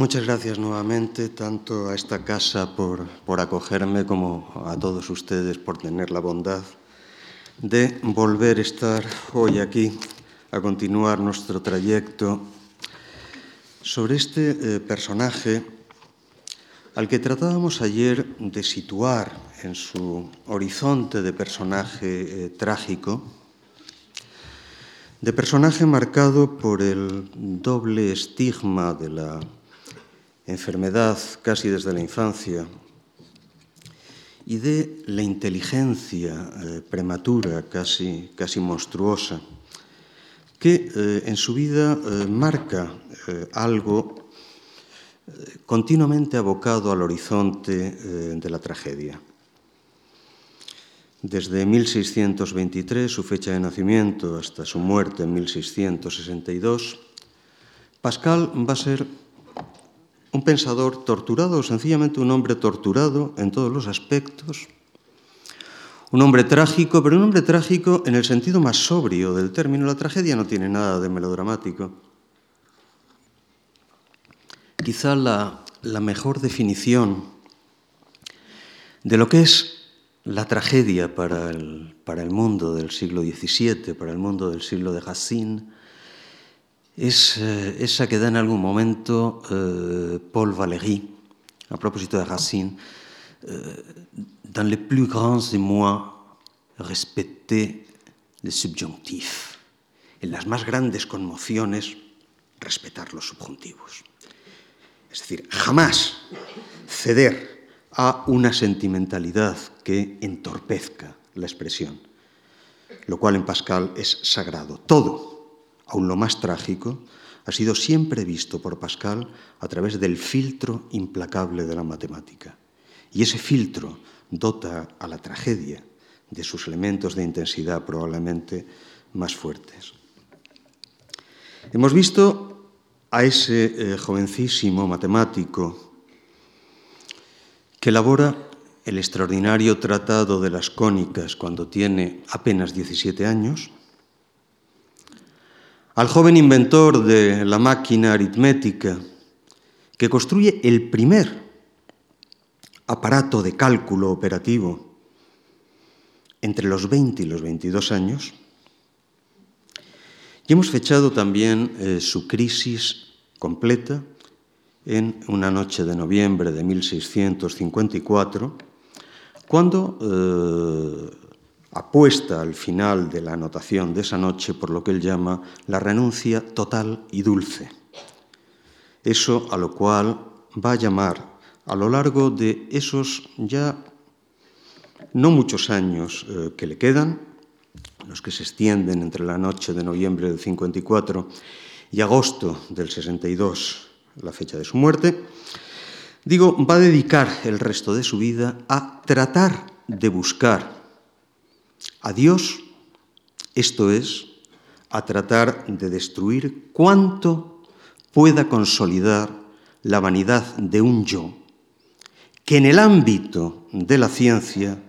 Muchas gracias nuevamente, tanto a esta casa por, por, acogerme como a todos ustedes por tener la bondad de volver a estar hoy aquí a continuar nuestro trayecto sobre este eh, personaje al que tratábamos ayer de situar en su horizonte de personaje eh, trágico, de personaje marcado por el doble estigma de la enfermedad casi desde la infancia y de la inteligencia eh, prematura, casi, casi monstruosa, que eh, en su vida eh, marca algo continuamente abocado al horizonte de la tragedia. Desde 1623, su fecha de nacimiento, hasta su muerte en 1662, Pascal va a ser un pensador torturado, sencillamente un hombre torturado en todos los aspectos, un hombre trágico, pero un hombre trágico en el sentido más sobrio del término. La tragedia no tiene nada de melodramático. Quizá la, la mejor definición de lo que es la tragedia para el, para el mundo del siglo XVII, para el mundo del siglo de Racine, es eh, esa que da en algún momento eh, Paul Valéry, a propósito de Racine, eh, dans les plus grands émois, respecter le subjonctif. En las más grandes conmociones, respetar los subjuntivos. Es decir, jamás ceder a una sentimentalidad que entorpezca la expresión, lo cual en Pascal es sagrado. Todo aun lo más trágico, ha sido siempre visto por Pascal a través del filtro implacable de la matemática. Y ese filtro dota a la tragedia de sus elementos de intensidad probablemente más fuertes. Hemos visto a ese eh, jovencísimo matemático que elabora el extraordinario tratado de las cónicas cuando tiene apenas 17 años, al joven inventor de la máquina aritmética que construye el primer aparato de cálculo operativo entre los 20 y los 22 años, y hemos fechado también eh, su crisis completa en una noche de noviembre de 1654, cuando eh, apuesta al final de la anotación de esa noche por lo que él llama la renuncia total y dulce. Eso a lo cual va a llamar a lo largo de esos ya no muchos años eh, que le quedan, los que se extienden entre la noche de noviembre del 54 y agosto del 62, la fecha de su muerte, digo, va a dedicar el resto de su vida a tratar de buscar a Dios, esto es, a tratar de destruir cuanto pueda consolidar la vanidad de un yo, que en el ámbito de la ciencia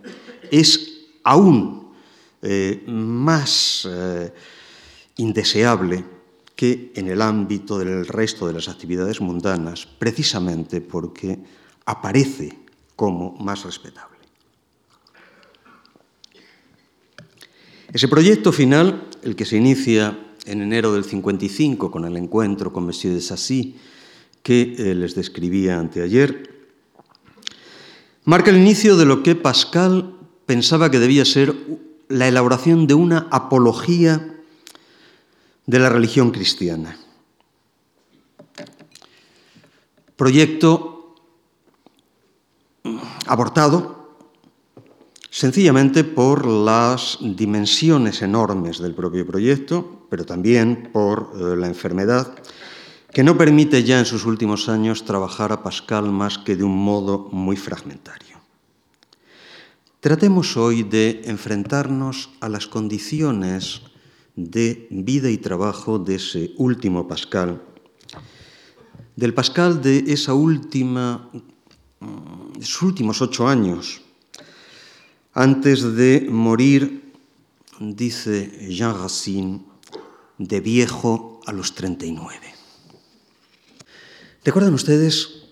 es aún eh, más eh, indeseable que en el ámbito del resto de las actividades mundanas, precisamente porque aparece como más respetable. Ese proyecto final, el que se inicia en enero del 55 con el encuentro con Monsieur de Sassy, que eh, les describía anteayer, marca el inicio de lo que Pascal pensaba que debía ser la elaboración de una apología de la religión cristiana. Proyecto abortado sencillamente por las dimensiones enormes del propio proyecto, pero también por eh, la enfermedad, que no permite ya en sus últimos años trabajar a Pascal más que de un modo muy fragmentario. Tratemos hoy de enfrentarnos a las condiciones de vida y trabajo de ese último Pascal, del Pascal de esa última, mm, últimos ocho años, antes de morir, dice Jean Racine, de viejo a los 39. ¿Recuerdan ustedes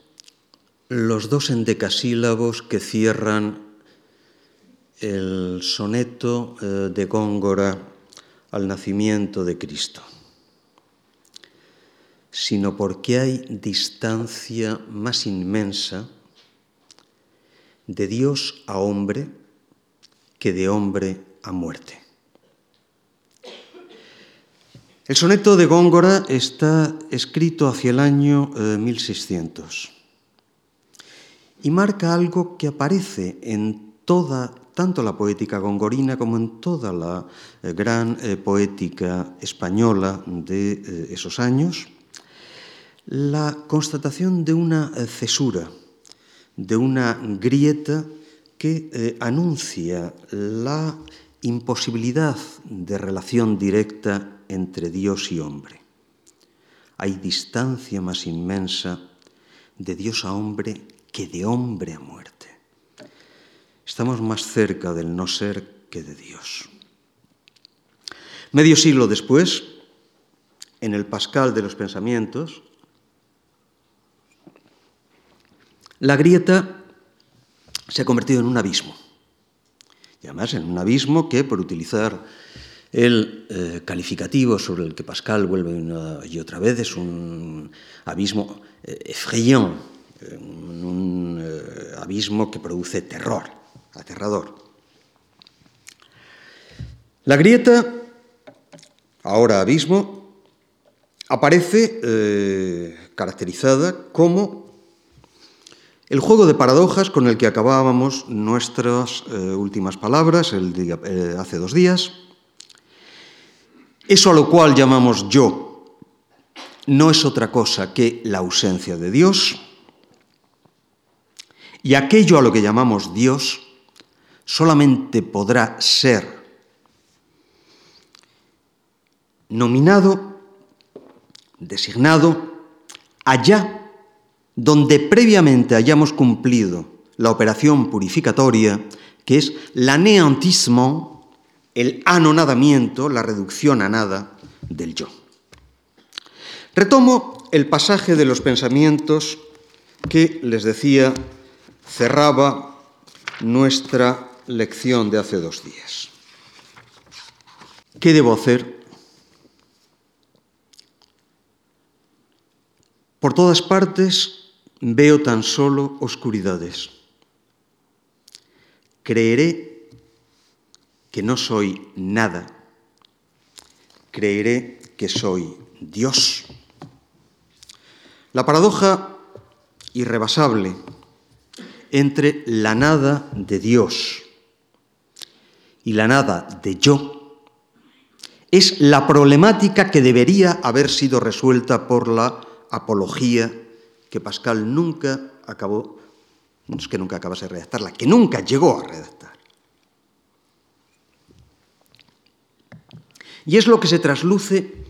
los dos endecasílabos que cierran el soneto eh, de Góngora al nacimiento de Cristo? Sino porque hay distancia más inmensa de Dios a hombre que de hombre a muerte. El soneto de Góngora está escrito hacia el año 1600 eh, y marca algo que aparece en toda, tanto la poética gongorina como en toda la eh, gran eh, poética española de esos años, la constatación de una cesura, de una grieta que anuncia la imposibilidad de relación directa entre Dios y hombre. Hay distancia más inmensa de Dios a hombre que de hombre a muerte. Estamos más cerca del no ser que de Dios. Medio siglo después, en el Pascal de los Pensamientos, la grieta se ha convertido en un abismo. Y además en un abismo que, por utilizar el eh, calificativo sobre el que Pascal vuelve una y otra vez es un abismo eh, effrayant, un eh, abismo que produce terror, aterrador. La grieta, ahora abismo, aparece eh, caracterizada como el juego de paradojas con el que acabábamos nuestras eh, últimas palabras eh, hace dos días, eso a lo cual llamamos yo. No es otra cosa que la ausencia de Dios. Y aquello a lo que llamamos Dios solamente podrá ser nominado, designado, allá donde previamente hayamos cumplido la operación purificatoria, que es l'anéantissement el anonadamiento, la reducción a nada del yo. Retomo el pasaje de los pensamientos que les decía cerraba nuestra lección de hace dos días. ¿Qué debo hacer? Por todas partes veo tan solo oscuridades. Creeré que no soy nada, creeré que soy Dios. La paradoja irrebasable entre la nada de Dios y la nada de yo es la problemática que debería haber sido resuelta por la apología que Pascal nunca acabó, no es que nunca acabase de redactarla, que nunca llegó a redactar. Y es lo que se trasluce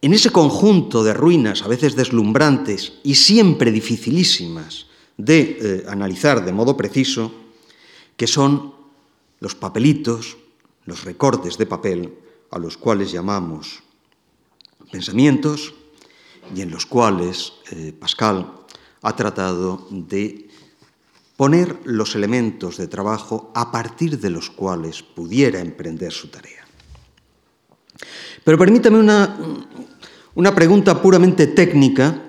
en ese conjunto de ruinas, a veces deslumbrantes y siempre dificilísimas de eh, analizar de modo preciso, que son los papelitos, los recortes de papel, a los cuales llamamos pensamientos, y en los cuales eh, Pascal ha tratado de poner los elementos de trabajo a partir de los cuales pudiera emprender su tarea. Pero permítame una, una pregunta puramente técnica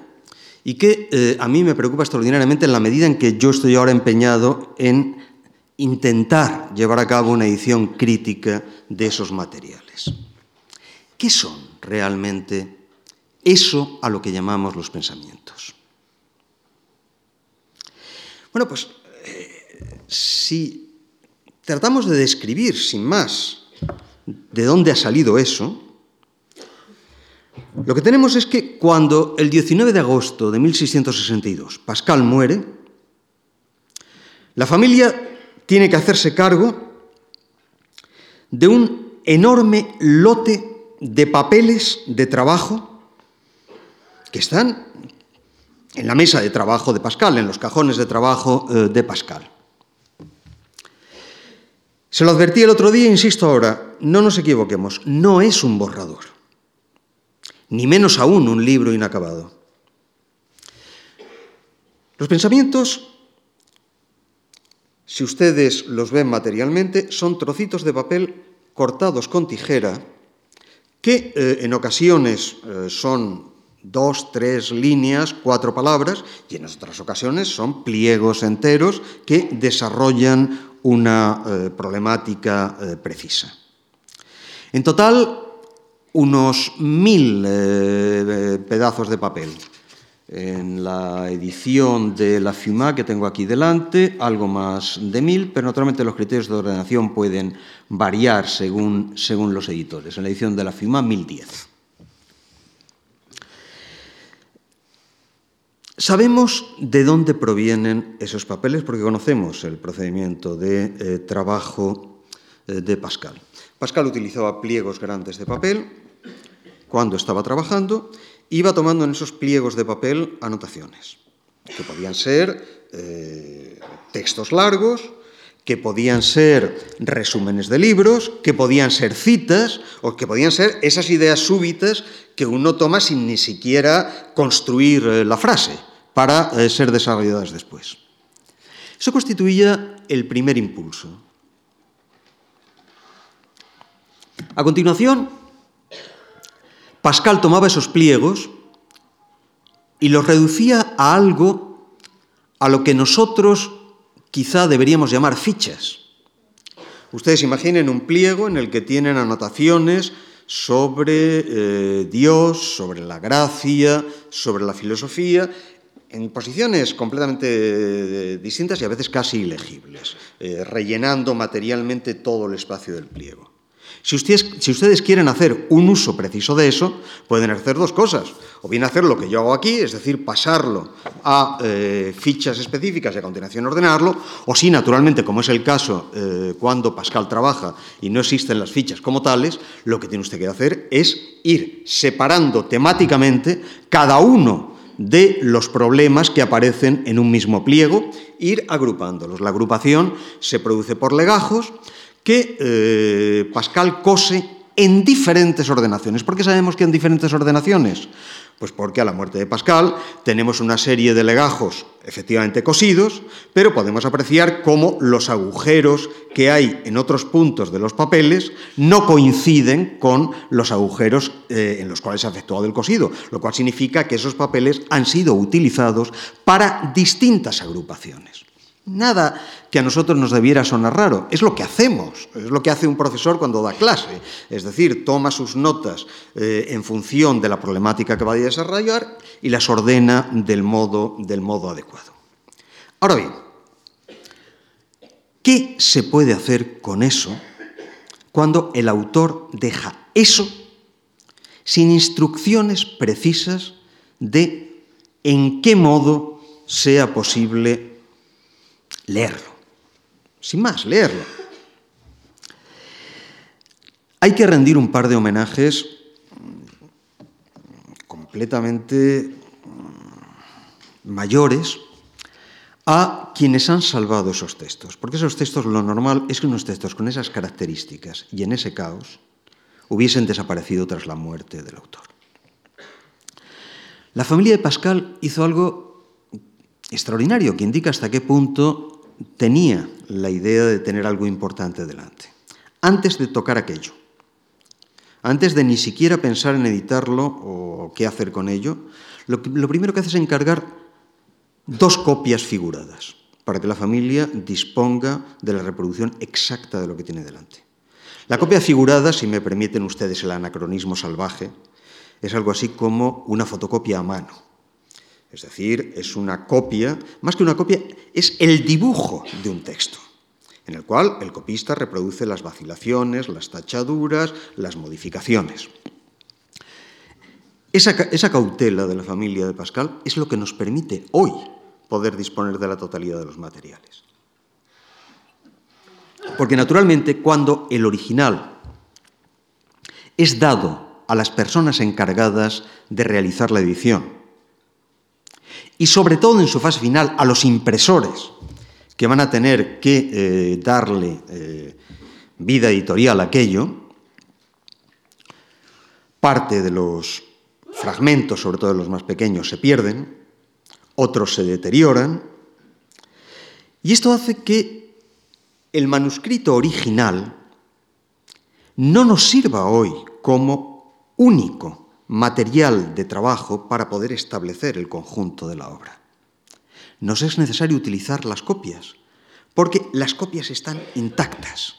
y que eh, a mí me preocupa extraordinariamente en la medida en que yo estoy ahora empeñado en intentar llevar a cabo una edición crítica de esos materiales. ¿Qué son realmente eso a lo que llamamos los pensamientos? Bueno, pues eh, si tratamos de describir sin más de dónde ha salido eso, lo que tenemos es que cuando el 19 de agosto de 1662 Pascal muere, la familia tiene que hacerse cargo de un enorme lote de papeles de trabajo que están en la mesa de trabajo de Pascal, en los cajones de trabajo eh, de Pascal. Se lo advertí el otro día, insisto ahora, no nos equivoquemos, no es un borrador ni menos aún un libro inacabado. Los pensamientos, si ustedes los ven materialmente, son trocitos de papel cortados con tijera que eh, en ocasiones eh, son dos, tres líneas, cuatro palabras, y en otras ocasiones son pliegos enteros que desarrollan una eh, problemática precisa. En total, unos mil pedazos de papel en la edición de la FIUMA que tengo aquí delante, algo más de mil, pero naturalmente los criterios de ordenación pueden variar según, según los editores. En la edición de la FIUMA, 1010. Sabemos de dónde provienen esos papeles porque conocemos el procedimiento de eh, trabajo eh, de Pascal. Pascal utilizaba pliegos grandes de papel cuando estaba trabajando iba tomando en esos pliegos de papel anotaciones, que podían ser eh, textos largos, que podían ser resúmenes de libros, que podían ser citas o que podían ser esas ideas súbitas que uno toma sin ni siquiera construir eh, la frase para eh, ser desarrolladas después. Eso constituía el primer impulso. A continuación, Pascal tomaba esos pliegos y los reducía a algo a lo que nosotros quizá deberíamos llamar fichas. Ustedes imaginen un pliego en el que tienen anotaciones sobre eh, Dios, sobre la gracia, sobre la filosofía, en posiciones completamente eh, distintas y a veces casi ilegibles, eh, rellenando materialmente todo el espacio del pliego. Si ustedes, quieren hacer un uso preciso de eso, pueden hacer dos cosas. O bien hacer lo que yo hago aquí, es decir, pasarlo a eh, fichas específicas y a continuación ordenarlo, o si naturalmente, como es el caso eh, cuando Pascal trabaja y no existen las fichas como tales, lo que tiene usted que hacer es ir separando temáticamente cada uno de los problemas que aparecen en un mismo pliego, ir agrupándolos. La agrupación se produce por legajos, que eh, Pascal cose en diferentes ordenaciones. ¿Por qué sabemos que en diferentes ordenaciones? Pues porque a la muerte de Pascal tenemos una serie de legajos efectivamente cosidos, pero podemos apreciar cómo los agujeros que hay en otros puntos de los papeles no coinciden con los agujeros eh, en los cuales se ha efectuado el cosido, lo cual significa que esos papeles han sido utilizados para distintas agrupaciones. Nada que a nosotros nos debiera sonar raro, es lo que hacemos, es lo que hace un profesor cuando da clase, es decir, toma sus notas eh, en función de la problemática que va a desarrollar y las ordena del modo, del modo adecuado. Ahora bien, ¿qué se puede hacer con eso cuando el autor deja eso sin instrucciones precisas de en qué modo sea posible leerlo. Sin más, leerlo. Hay que rendir un par de homenajes completamente mayores a quienes han salvado esos textos, porque esos textos lo normal es que unos textos con esas características y en ese caos hubiesen desaparecido tras la muerte del autor. La familia de Pascal hizo algo extraordinario que indica hasta qué punto tenía la idea de tener algo importante delante. Antes de tocar aquello, antes de ni siquiera pensar en editarlo o qué hacer con ello, lo, primero que hace es encargar dos copias figuradas para que la familia disponga de la reproducción exacta de lo que tiene delante. La copia figurada, si me permiten ustedes el anacronismo salvaje, es algo así como una fotocopia a mano. Es decir, es una copia, más que una copia, es el dibujo de un texto, en el cual el copista reproduce las vacilaciones, las tachaduras, las modificaciones. Esa, cautela de la familia de Pascal es lo que nos permite hoy poder disponer de la totalidad de los materiales. Porque naturalmente cuando el original es dado a las personas encargadas de realizar la edición, y sobre todo en su fase final a los impresores que van a tener que eh, darle eh, vida editorial a aquello, parte de los fragmentos, sobre todo de los más pequeños, se pierden, otros se deterioran, y esto hace que el manuscrito original no nos sirva hoy como único material de trabajo para poder establecer el conjunto de la obra. Nos es necesario utilizar las copias, porque las copias están intactas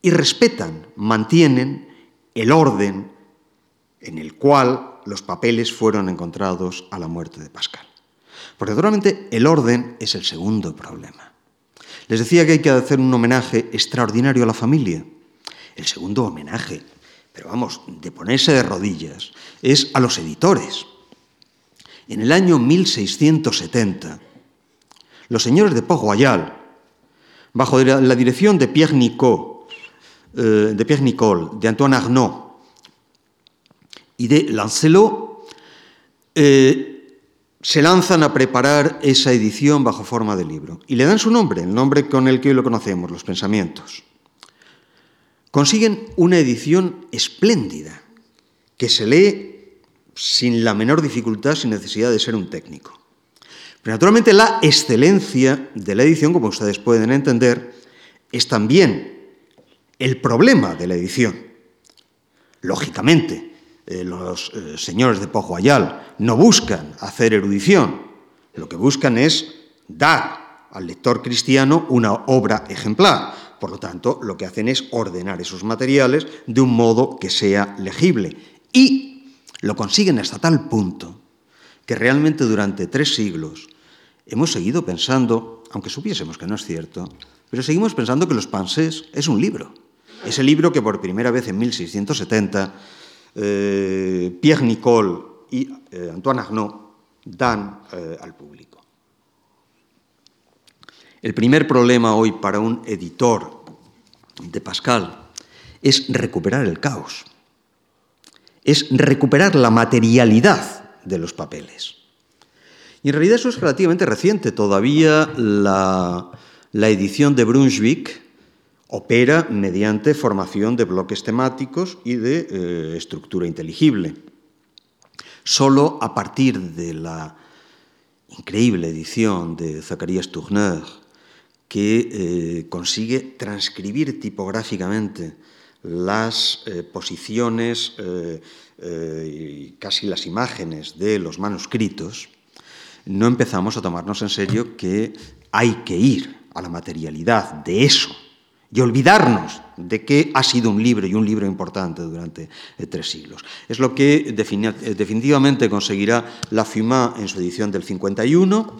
y respetan, mantienen el orden en el cual los papeles fueron encontrados a la muerte de Pascal. Porque naturalmente el orden es el segundo problema. Les decía que hay que hacer un homenaje extraordinario a la familia. El segundo homenaje, pero vamos, de ponerse de rodillas, es a los editores. En el año 1670, los señores de Port Royal, bajo la dirección de Pierre Nicot, eh, de Pierre Nicole, de Antoine Arnaud y de Lancelot, eh, se lanzan a preparar esa edición bajo forma de libro. Y le dan su nombre, el nombre con el que hoy lo conocemos, los pensamientos consiguen una edición espléndida, que se lee sin la menor dificultad, sin necesidad de ser un técnico. Pero naturalmente la excelencia de la edición, como ustedes pueden entender, es también el problema de la edición. Lógicamente, eh, los eh, señores de Pojoayal no buscan hacer erudición, lo que buscan es dar al lector cristiano una obra ejemplar. Por lo tanto, lo que hacen es ordenar esos materiales de un modo que sea legible. Y lo consiguen hasta tal punto que realmente durante tres siglos hemos seguido pensando, aunque supiésemos que no es cierto, pero seguimos pensando que los Pansés es un libro. Es el libro que por primera vez en 1670 eh, Pierre Nicole y eh, Antoine Arnaud dan eh, al público. El primer problema hoy para un editor de Pascal es recuperar el caos, es recuperar la materialidad de los papeles. Y en realidad eso es relativamente reciente. Todavía la, edición de Brunswick opera mediante formación de bloques temáticos y de eh, estructura inteligible. Solo a partir de la increíble edición de Zacarías Tourneur que eh, consigue transcribir tipográficamente las eh, posiciones eh, y casi las imágenes de los manuscritos, no empezamos a tomarnos en serio que hay que ir a la materialidad de eso y olvidarnos de que ha sido un libro y un libro importante durante tres siglos. Es lo que definitivamente conseguirá La Fuma en su edición del 51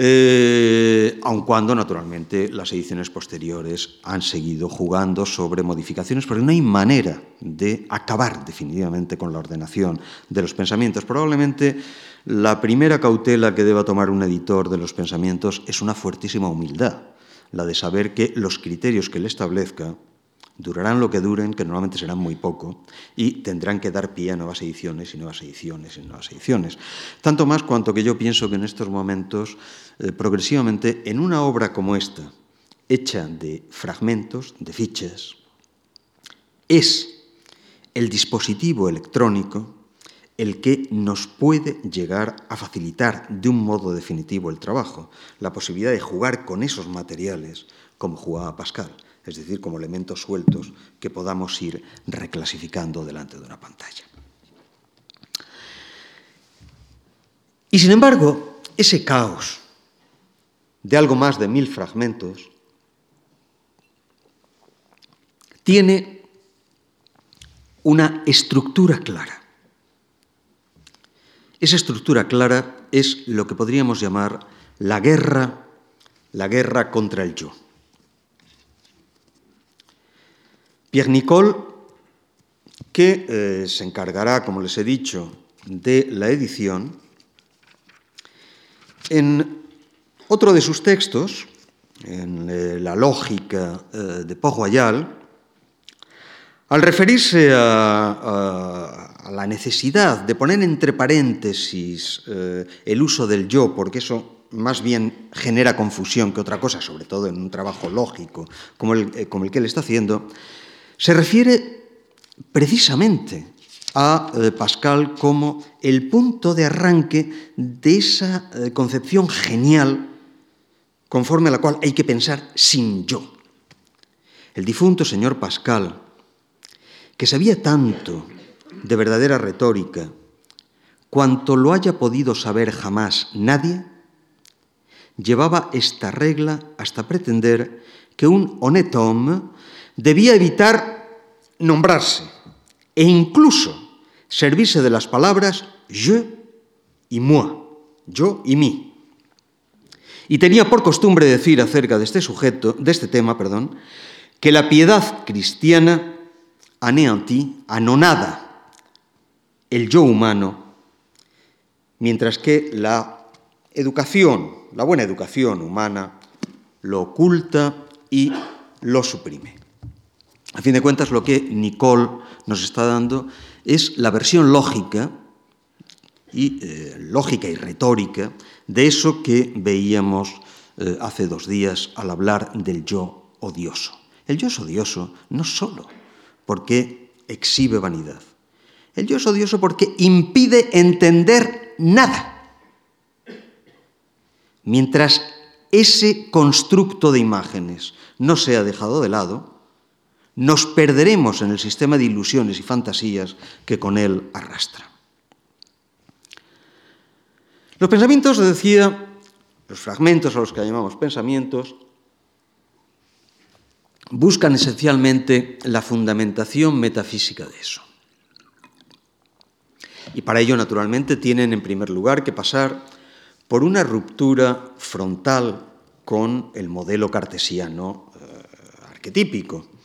eh, aun cuando naturalmente las ediciones posteriores han seguido jugando sobre modificaciones, porque no hay manera de acabar definitivamente con la ordenación de los pensamientos. Probablemente la primera cautela que deba tomar un editor de los pensamientos es una fuertísima humildad, la de saber que los criterios que él establezca durarán lo que duren, que normalmente serán muy poco, y tendrán que dar pie a nuevas ediciones y nuevas ediciones y nuevas ediciones. Tanto más cuanto que yo pienso que en estos momentos, eh, progresivamente, en una obra como esta, hecha de fragmentos, de fichas, es el dispositivo electrónico el que nos puede llegar a facilitar de un modo definitivo el trabajo, la posibilidad de jugar con esos materiales como jugaba Pascal es decir, como elementos sueltos que podamos ir reclasificando delante de una pantalla. Y sin embargo, ese caos de algo más de mil fragmentos tiene una estructura clara. Esa estructura clara es lo que podríamos llamar la guerra, la guerra contra el yo. Pierre Nicole, que eh, se encargará, como les he dicho, de la edición, en otro de sus textos, en eh, la lógica eh, de Port Royal, al referirse a, la necesidad de poner entre paréntesis el uso del yo, porque eso más bien genera confusión que otra cosa, sobre todo en un trabajo lógico como el que él está haciendo, se refiere precisamente a eh, Pascal como el punto de arranque de esa eh, concepción genial conforme a la cual hay que pensar sin yo. El difunto señor Pascal, que sabía tanto de verdadera retórica, cuanto lo haya podido saber jamás nadie, llevaba esta regla hasta pretender que un honnête debía evitar nombrarse e incluso servirse de las palabras je y moi, yo y mí. Y tenía por costumbre decir acerca de este sujeto, de este tema, perdón, que la piedad cristiana anéantí, anonada el yo humano, mientras que la educación, la buena educación humana, lo oculta y lo suprime. A fin de cuentas, lo que Nicole nos está dando es la versión lógica y eh, lógica y retórica de eso que veíamos eh, hace dos días al hablar del yo odioso. El yo es odioso no solo porque exhibe vanidad, el yo es odioso porque impide entender nada. Mientras ese constructo de imágenes no sea dejado de lado, nos perderemos en el sistema de ilusiones y fantasías que con él arrastra. Los pensamientos, decía, los fragmentos a los que llamamos pensamientos, buscan esencialmente la fundamentación metafísica de eso. Y para ello, naturalmente, tienen en primer lugar que pasar por una ruptura frontal con el modelo cartesiano eh, arquetípico.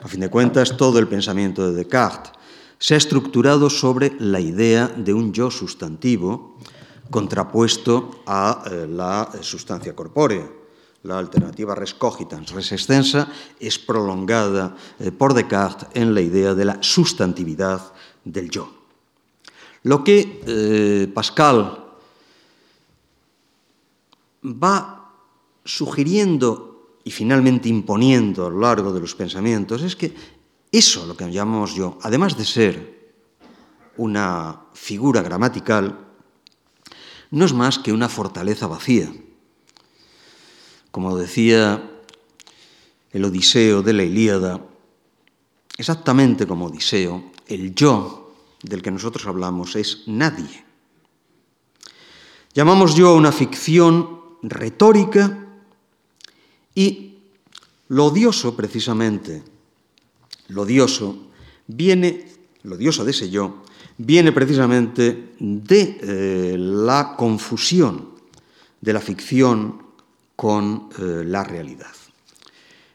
A fin de cuentas, todo el pensamiento de Descartes se ha estructurado sobre la idea de un yo sustantivo contrapuesto a eh, la sustancia corpórea. La alternativa res cogitans, res extensa, es prolongada eh, por Descartes en la idea de la sustantividad del yo. Lo que eh, Pascal va sugiriendo y finalmente imponiendo a lo largo de los pensamientos es que eso, lo que llamamos yo, además de ser una figura gramatical, no es más que una fortaleza vacía. Como decía el Odiseo de la Ilíada, exactamente como Odiseo, el yo del que nosotros hablamos es nadie. Llamamos yo a una ficción retórica y lo odioso, precisamente, lo odioso viene, lo odioso de ese yo, viene precisamente de eh, la confusión de la ficción con eh, la realidad.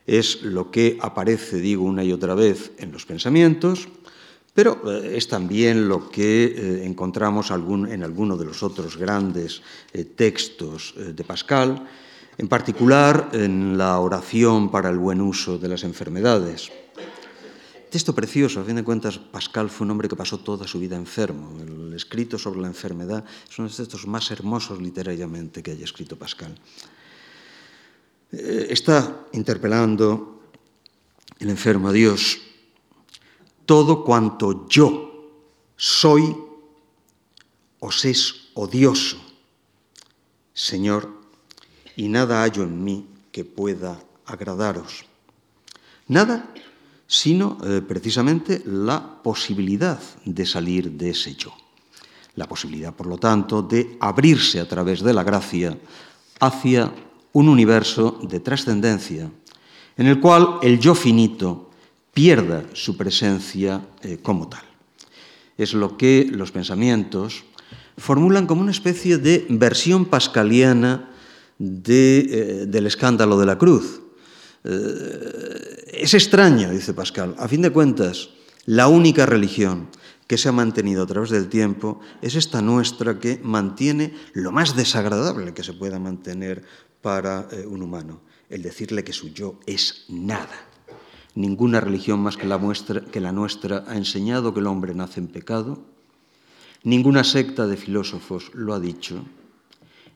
Es lo que aparece, digo una y otra vez, en los pensamientos, pero eh, es también lo que encontramos en alguno de los otros grandes textos de Pascal, en particular en la oración para el buen uso de las enfermedades. Texto precioso, a fin de cuentas, Pascal fue un hombre que pasó toda su vida enfermo. El escrito sobre la enfermedad es uno de los textos más hermosos literariamente que haya escrito Pascal. Eh, está interpelando el enfermo a Dios. Todo cuanto yo soy os es odioso, Señor, y nada hallo en mí que pueda agradaros. Nada sino eh, precisamente la posibilidad de salir de ese yo. La posibilidad, por lo tanto, de abrirse a través de la gracia hacia un universo de trascendencia en el cual el yo finito pierda su presencia eh, como tal. Es lo que los pensamientos formulan como una especie de versión pascaliana eh, del escándalo de la cruz, eh, es extraño, dice Pascal. A fin de cuentas, la única religión que se ha mantenido a través del tiempo es esta nuestra que mantiene lo más desagradable que se pueda mantener para eh, un humano, el decirle que su yo es nada. Ninguna religión más que la, que la nuestra ha enseñado que el hombre nace en pecado. Ninguna secta de filósofos lo ha dicho.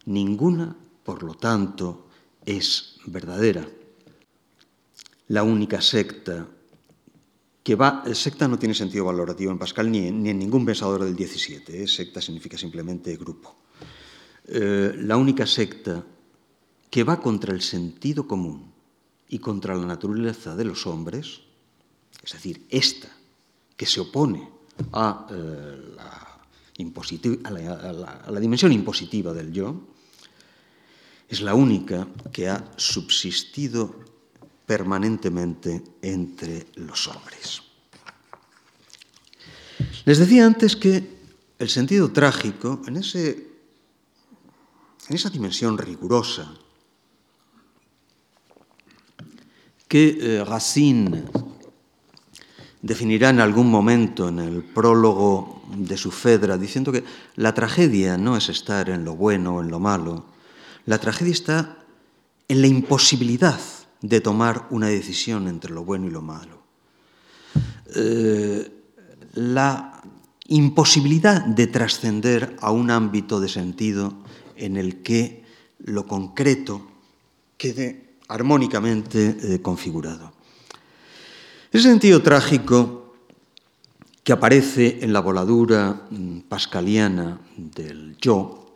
Ninguna, por lo tanto, es verdadera la única secta que va, secta no tiene sentido valorativo en Pascal ni en, ningún pensador del 17, ¿eh? secta significa simplemente grupo. Eh, la única secta que va contra el sentido común y contra la naturaleza de los hombres, es decir, esta que se opone a, eh, la, dimensión impositiva del yo, es la única que ha subsistido permanentemente entre los hombres. Les decía antes que el sentido trágico, en, ese, en esa dimensión rigurosa que eh, Racine definirá en algún momento en el prólogo de su Fedra, diciendo que la tragedia no es estar en lo bueno o en lo malo, la tragedia está en la imposibilidad de tomar una decisión entre lo bueno y lo malo. Eh, la imposibilidad de trascender a un ámbito de sentido en el que lo concreto quede armónicamente eh, configurado. Ese sentido trágico que aparece en la voladura mm, pascaliana del yo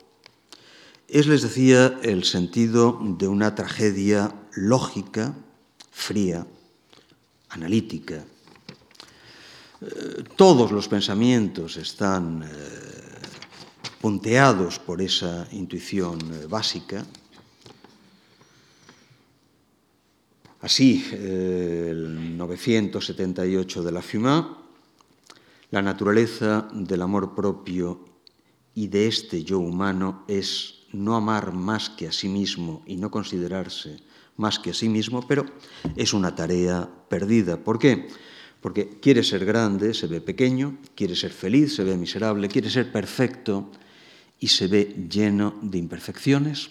es, les decía, el sentido de una tragedia lógica, fría, analítica. Eh, todos los pensamientos están eh, punteados por esa intuición eh, básica, Así, el 978 de la Fuma, la naturaleza del amor propio y de este yo humano es no amar más que a sí mismo y no considerarse más que a sí mismo, pero es una tarea perdida. ¿Por qué? Porque quiere ser grande, se ve pequeño, quiere ser feliz, se ve miserable, quiere ser perfecto y se ve lleno de imperfecciones.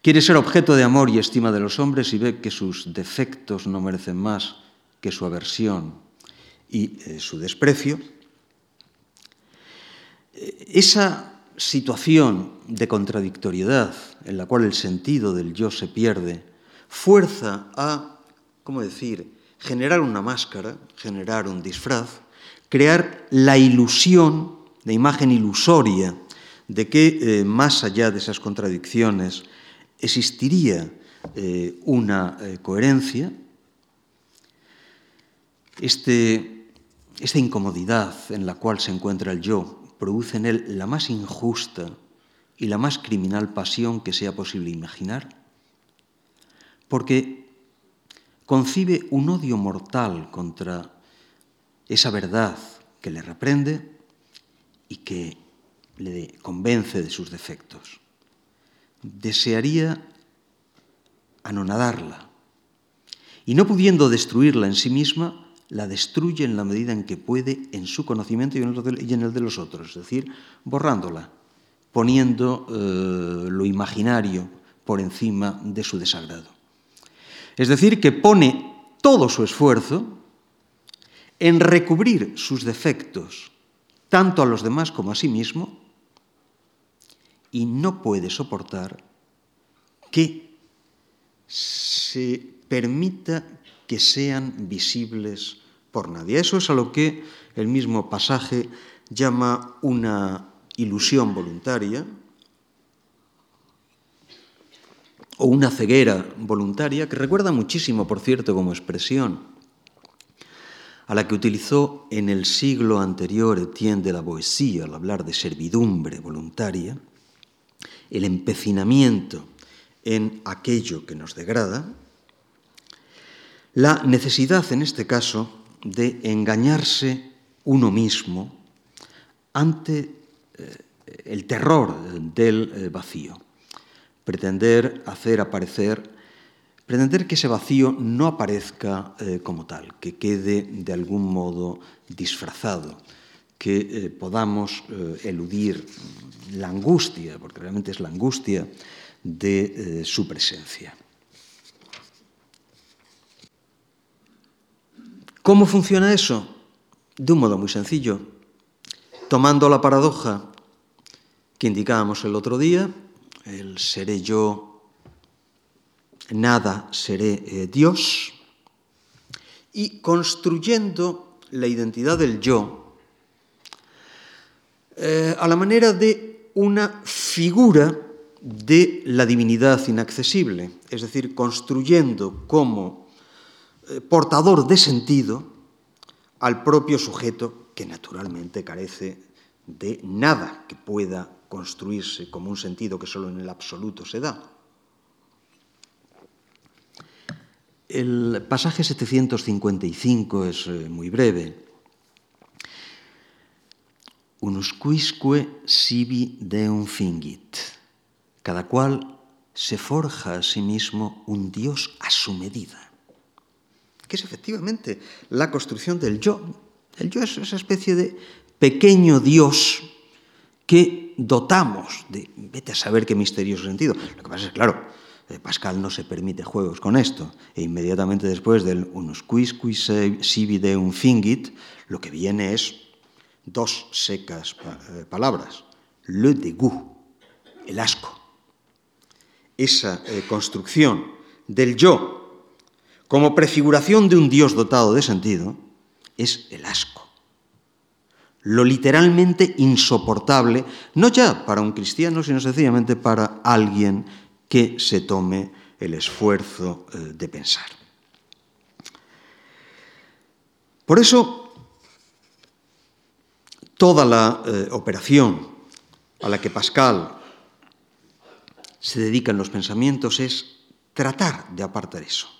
Quiere ser objeto de amor y estima de los hombres y ve que sus defectos no merecen más que su aversión y eh, su desprecio. Eh, esa situación de contradictoriedad en la cual el sentido del yo se pierde fuerza a, ¿cómo decir?, generar una máscara, generar un disfraz, crear la ilusión, la imagen ilusoria de que eh, más allá de esas contradicciones existiría eh, una eh, coherencia, este, esta incomodidad en la cual se encuentra el yo produce en él la más injusta y la más criminal pasión que sea posible imaginar, porque concibe un odio mortal contra esa verdad que le reprende y que le convence de sus defectos. Desearía anonadarla y no pudiendo destruirla en sí misma, la destruye en la medida en que puede en su conocimiento y en el de los otros, es decir, borrándola, poniendo eh, lo imaginario por encima de su desagrado. Es decir, que pone todo su esfuerzo en recubrir sus defectos, tanto a los demás como a sí mismo, y no puede soportar que se permita que sean visibles por nadie. Eso es a lo que el mismo pasaje llama una ilusión voluntaria o una ceguera voluntaria, que recuerda muchísimo, por cierto, como expresión a la que utilizó en el siglo anterior Etienne de la Boétie al hablar de servidumbre voluntaria, el empecinamiento en aquello que nos degrada, la necesidad en este caso de engañarse uno mismo ante eh, el terror del eh, vacío, pretender hacer aparecer, pretender que ese vacío no aparezca eh, como tal, que quede de algún modo disfrazado, que podamos eludir la angustia, porque realmente es la angustia de su presencia. ¿Cómo funciona eso? De un modo muy sencillo. Tomando la paradoja que indicábamos el otro día, el seré yo, nada seré eh, Dios, y construyendo la identidad del yo eh, a la manera de una figura de la divinidad inaccesible, es decir, construyendo como portador de sentido al propio sujeto que naturalmente carece de nada que pueda construirse como un sentido que solo en el absoluto se da. El pasaje 755 es eh, muy breve. Unusquisque sibi deum fingit. Cada cual se forja a sí mismo un Dios a su medida. Que es efectivamente la construcción del yo. El yo es esa especie de pequeño Dios que dotamos de, vete a saber qué misterioso sentido. Lo que pasa es, claro, eh, Pascal no se permite juegos con esto. E inmediatamente después del unus quis quis sibi un fingit, lo que viene es dos secas eh, palabras. Le dégoût, el asco. Esa eh, construcción del yo como prefiguración de un Dios dotado de sentido es el asco. Lo literalmente insoportable, no ya para un cristiano, sino sencillamente para alguien que se tome el esfuerzo eh, de pensar. Por eso, toda la eh, operación a la que Pascal se dedica en los pensamientos es tratar de apartar eso.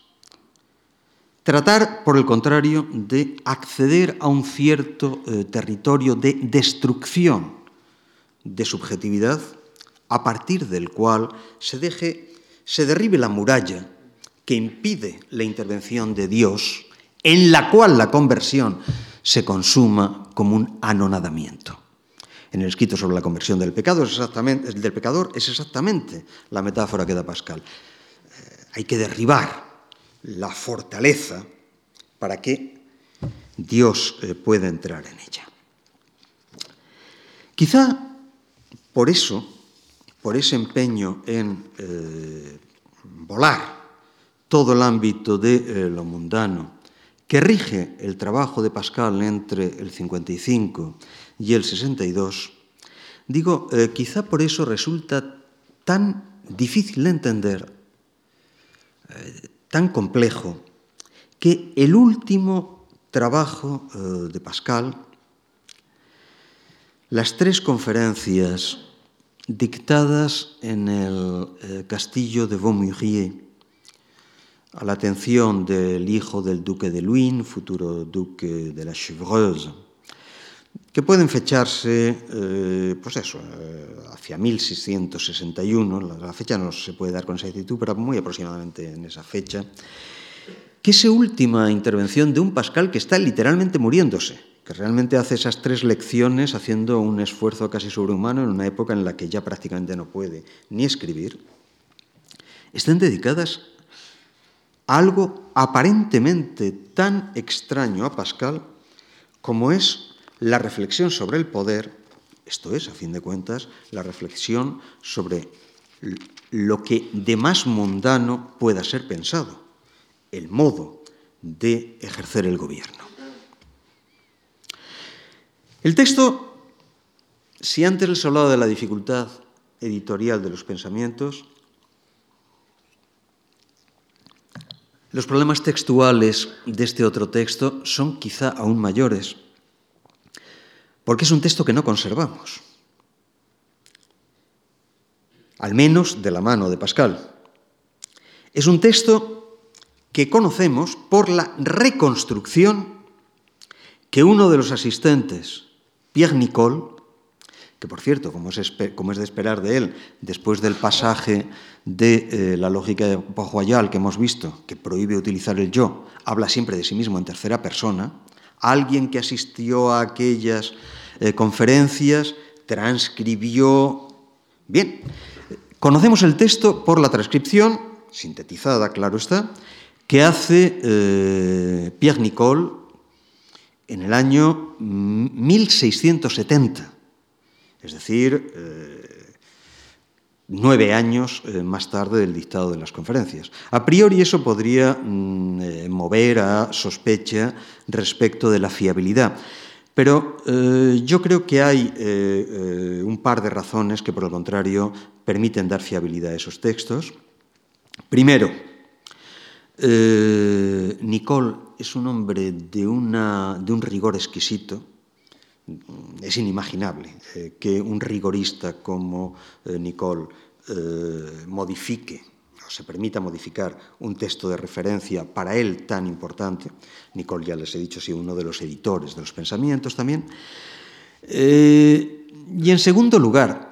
Tratar, por el contrario, de acceder a un cierto eh, territorio de destrucción de subjetividad a partir del cual se, deje, se derribe la muralla que impide la intervención de Dios, en la cual la conversión se consuma como un anonadamiento. En el escrito sobre la conversión del, pecado es exactamente, del pecador es exactamente la metáfora que da Pascal. Eh, hay que derribar la fortaleza para que Dios eh, pueda entrar en ella. Quizá por eso por ese empeño en eh, volar todo el ámbito de eh, lo mundano que rige el trabajo de Pascal entre el 55 y el 62, digo, quizá por eso resulta tan difícil de entender, tan complejo, que el último trabajo de Pascal, las tres conferencias dictadas en el eh, castillo de Vaumurier a la atención del hijo del duque de Luynes, futuro duque de la Chevreuse, que pueden fecharse, eh, pues eso, eh, hacia 1661, la, la, fecha no se puede dar con exactitud, pero muy aproximadamente en esa fecha, que es última intervención de un Pascal que está literalmente muriéndose que realmente hace esas tres lecciones haciendo un esfuerzo casi sobrehumano en una época en la que ya prácticamente no puede ni escribir, están dedicadas a algo aparentemente tan extraño a Pascal como es la reflexión sobre el poder, esto es, a fin de cuentas, la reflexión sobre lo que de más mundano pueda ser pensado, el modo de ejercer el gobierno. El texto, si antes les hablaba de la dificultad editorial de los pensamientos, los problemas textuales de este otro texto son quizá aún mayores, porque es un texto que no conservamos, al menos de la mano de Pascal. Es un texto que conocemos por la reconstrucción que uno de los asistentes Pierre Nicole, que por cierto, como es, de esperar de él, después del pasaje de eh, la lógica de Port-Royal que hemos visto, que prohíbe utilizar el yo, habla siempre de sí mismo en tercera persona, alguien que asistió a aquellas eh, conferencias transcribió... Bien, conocemos el texto por la transcripción, sintetizada, claro está, que hace eh, Pierre Nicole en el año 1670. Es decir, eh, nueve años más tarde del dictado de las conferencias. A priori eso podría mm, mover a sospecha respecto de la fiabilidad. Pero eh, yo creo que hay un par de razones que, por el contrario, permiten dar fiabilidad a esos textos. Primero, Nicole es un hombre de, un rigor exquisito, es inimaginable eh, que un rigorista como eh, Nicole eh, modifique se permita modificar un texto de referencia para él tan importante. Nicole, ya les he dicho, ha uno de los editores de los pensamientos también. y en segundo lugar,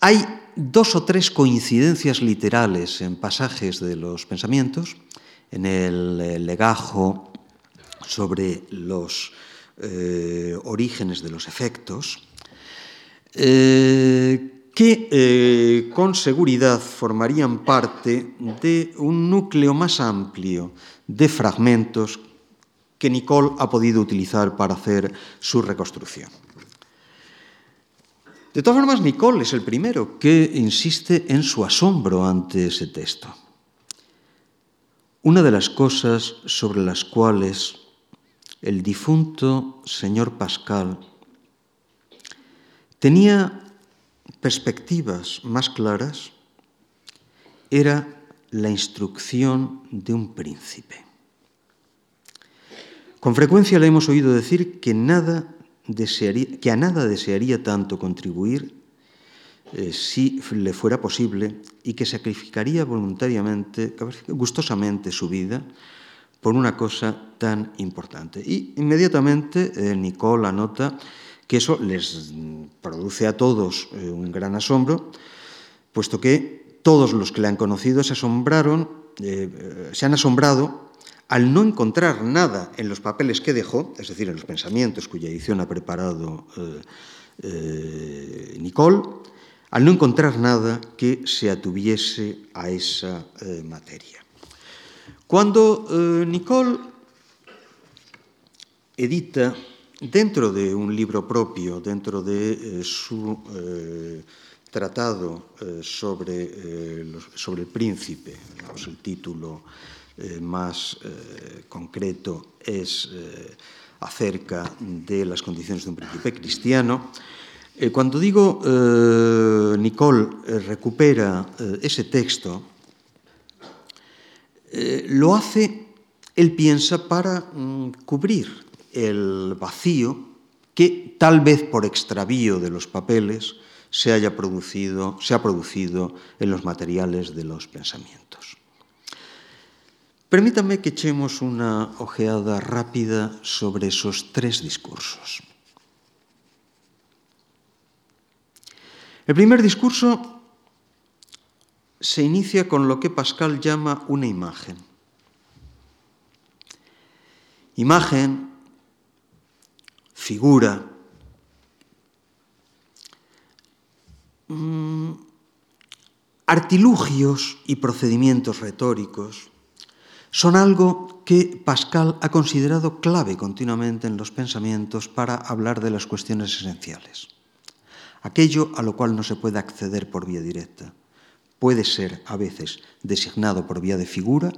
hay dos o tres coincidencias literales en pasajes de los pensamientos, en el legajo sobre los eh, orígenes de los efectos, eh, que eh, con seguridad formarían parte de un núcleo más amplio de fragmentos que Nicole ha podido utilizar para hacer su reconstrucción. De todas formas, Nicole es el primero que insiste en su asombro ante ese texto. Una de las cosas sobre las cuales el difunto señor Pascal tenía perspectivas más claras era la instrucción de un príncipe. Con frecuencia le hemos oído decir que, nada que a nada desearía tanto contribuir eh, si le fuera posible y que sacrificaría voluntariamente, gustosamente su vida por una cosa tan importante. Y inmediatamente eh, Nicole anota que eso les produce a todos eh, un gran asombro, puesto que todos los que le han conocido se asombraron, eh, se han asombrado al no encontrar nada en los papeles que dejó, es decir, en los pensamientos cuya edición ha preparado Nicole, al no encontrar nada que se atuviese a esa materia. Cuando eh, Nicole edita dentro de un libro propio, dentro de eh, su eh, tratado sobre, sobre, el príncipe, el título más concreto es acerca de las condiciones de un príncipe cristiano, cuando digo Nicole recupera ese texto, eh, lo hace, él piensa, para mm, cubrir el vacío que tal vez por extravío de los papeles se haya producido, se ha producido en los materiales de los pensamientos. Permítame que echemos una ojeada rápida sobre esos tres discursos. El primer discurso se inicia con lo que Pascal llama una imagen. Imagen, figura, mm, artilugios y procedimientos retóricos son algo que Pascal ha considerado clave continuamente en los pensamientos para hablar de las cuestiones esenciales. Aquello a lo cual no se puede acceder por vía directa puede ser a veces designado por vía de figura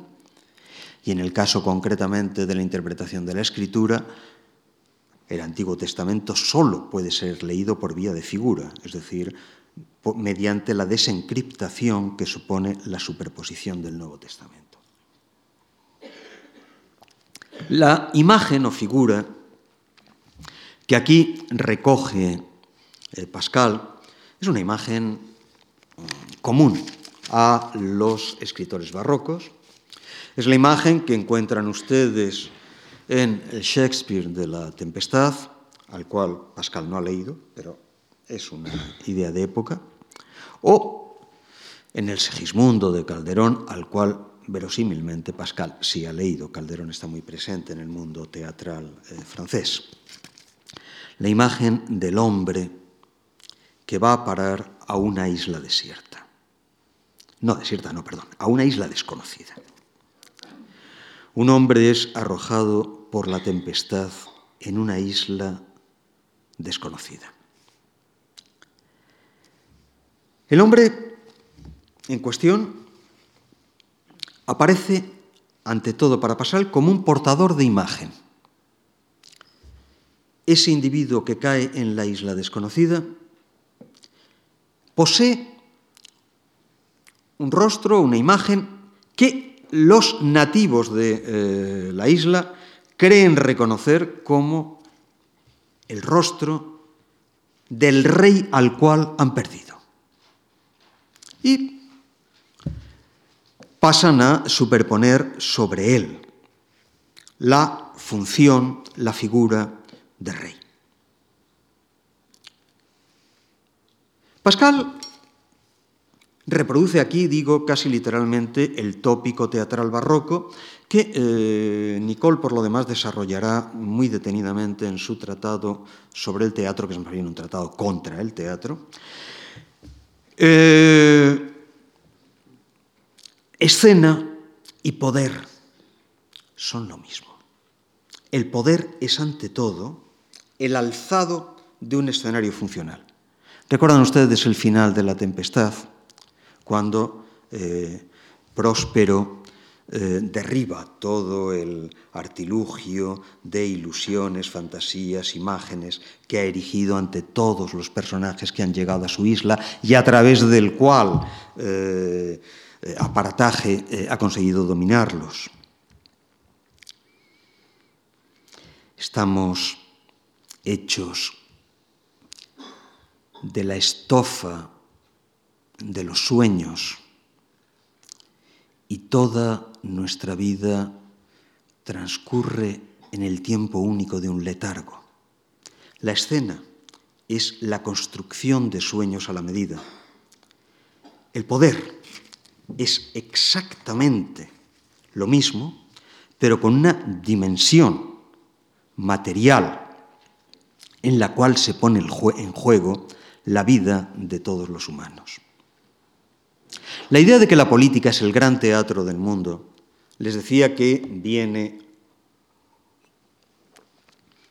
y en el caso concretamente de la interpretación de la escritura, el Antiguo Testamento solo puede ser leído por vía de figura, es decir, mediante la desencriptación que supone la superposición del Nuevo Testamento. La imagen o figura que aquí recoge eh, Pascal es una imagen común a los escritores barrocos. Es la imagen que encuentran ustedes en el Shakespeare de la Tempestad, al cual Pascal no ha leído, pero es una idea de época, o en el Segismundo de Calderón, al cual verosímilmente Pascal sí ha leído. Calderón está muy presente en el mundo teatral eh, francés. La imagen del hombre que va a parar a una isla desierta. No desierta, no, perdón, a una isla desconocida. Un hombre es arrojado por la tempestad en una isla desconocida. El hombre en cuestión aparece, ante todo para Pascal, como un portador de imagen. Ese individuo que cae en la isla desconocida posee un rostro, una imagen que los nativos de eh, la isla creen reconocer como el rostro del rey al cual han perdido. Y pasan a superponer sobre él la función, la figura de rey. Pascal reproduce aquí, digo casi literalmente, el tópico teatral barroco que eh, Nicole, por lo demás, desarrollará muy detenidamente en su tratado sobre el teatro, que es más bien un tratado contra el teatro. Eh, escena y poder son lo mismo. El poder es, ante todo, el alzado de un escenario funcional. ¿Recuerdan ustedes el final de La Tempestad? Cuando eh, Próspero eh, derriba todo el artilugio de ilusiones, fantasías, imágenes que ha erigido ante todos los personajes que han llegado a su isla y a través del cual eh, aparataje ha conseguido dominarlos. Estamos hechos de la estofa de los sueños y toda nuestra vida transcurre en el tiempo único de un letargo. La escena es la construcción de sueños a la medida. El poder es exactamente lo mismo, pero con una dimensión material en la cual se pone en juego la vida de todos los humanos. La idea de que la política es el gran teatro del mundo, les decía que viene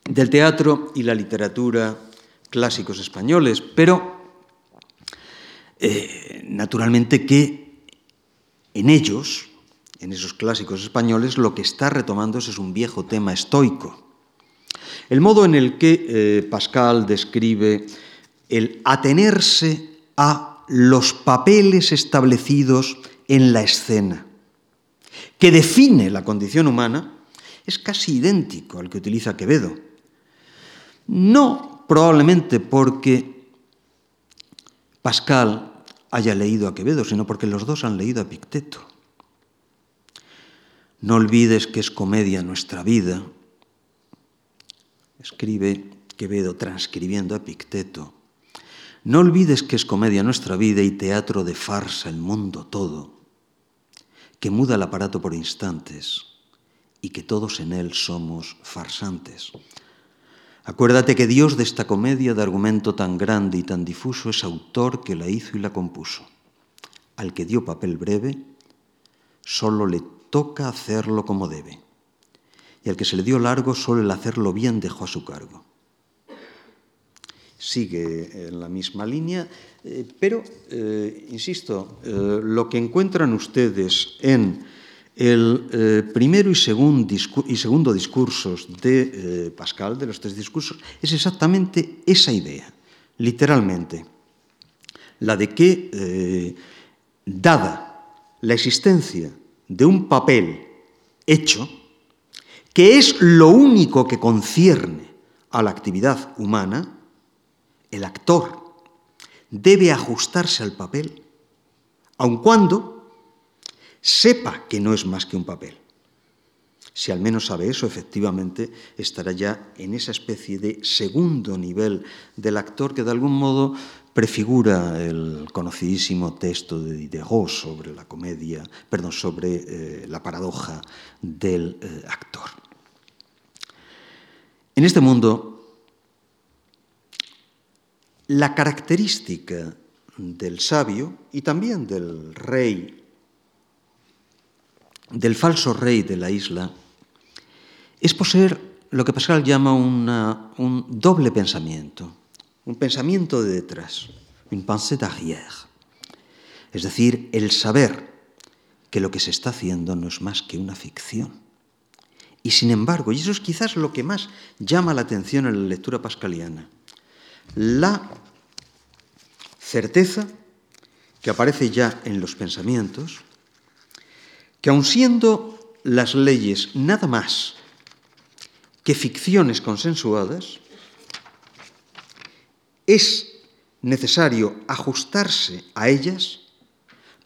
del teatro y la literatura clásicos españoles, pero eh, naturalmente que en ellos, en esos clásicos españoles, lo que está retomándose es un viejo tema estoico. El modo en el que eh, Pascal describe el atenerse a los papeles establecidos en la escena, que define la condición humana, es casi idéntico al que utiliza Quevedo. No probablemente porque Pascal haya leído a Quevedo, sino porque los dos han leído a Picteto. No olvides que es comedia nuestra vida, escribe Quevedo transcribiendo a Picteto. No olvides que es comedia nuestra vida y teatro de farsa el mundo todo, que muda el aparato por instantes y que todos en él somos farsantes. Acuérdate que Dios de esta comedia de argumento tan grande y tan difuso es autor que la hizo y la compuso. Al que dio papel breve, solo le toca hacerlo como debe. Y al que se le dio largo, solo el hacerlo bien dejó a su cargo sigue en la misma línea, eh, pero, eh, insisto, eh, lo que encuentran ustedes en el primero y, y, segundo discursos de Pascal, de los tres discursos, es exactamente esa idea, literalmente, la de que, dada la existencia de un papel hecho, que es lo único que concierne a la actividad humana, el actor debe ajustarse al papel, aun cuando sepa que no es más que un papel. Si al menos sabe eso, efectivamente estará ya en esa especie de segundo nivel del actor que de algún modo prefigura el conocidísimo texto de Diderot sobre la comedia, perdón, sobre eh, la paradoja del eh, actor. En este mundo la característica del sabio y también del rey, del falso rey de la isla, es poseer lo que Pascal llama un doble pensamiento, un pensamiento de detrás, un pensée d'arrière. es decir, el saber que lo que se está haciendo no es más que una ficción. Y sin embargo, y eso es quizás lo que más llama la atención en la lectura pascaliana, la certeza que aparece ya en los pensamientos, que aun siendo las leyes nada más que ficciones consensuadas, es necesario ajustarse a ellas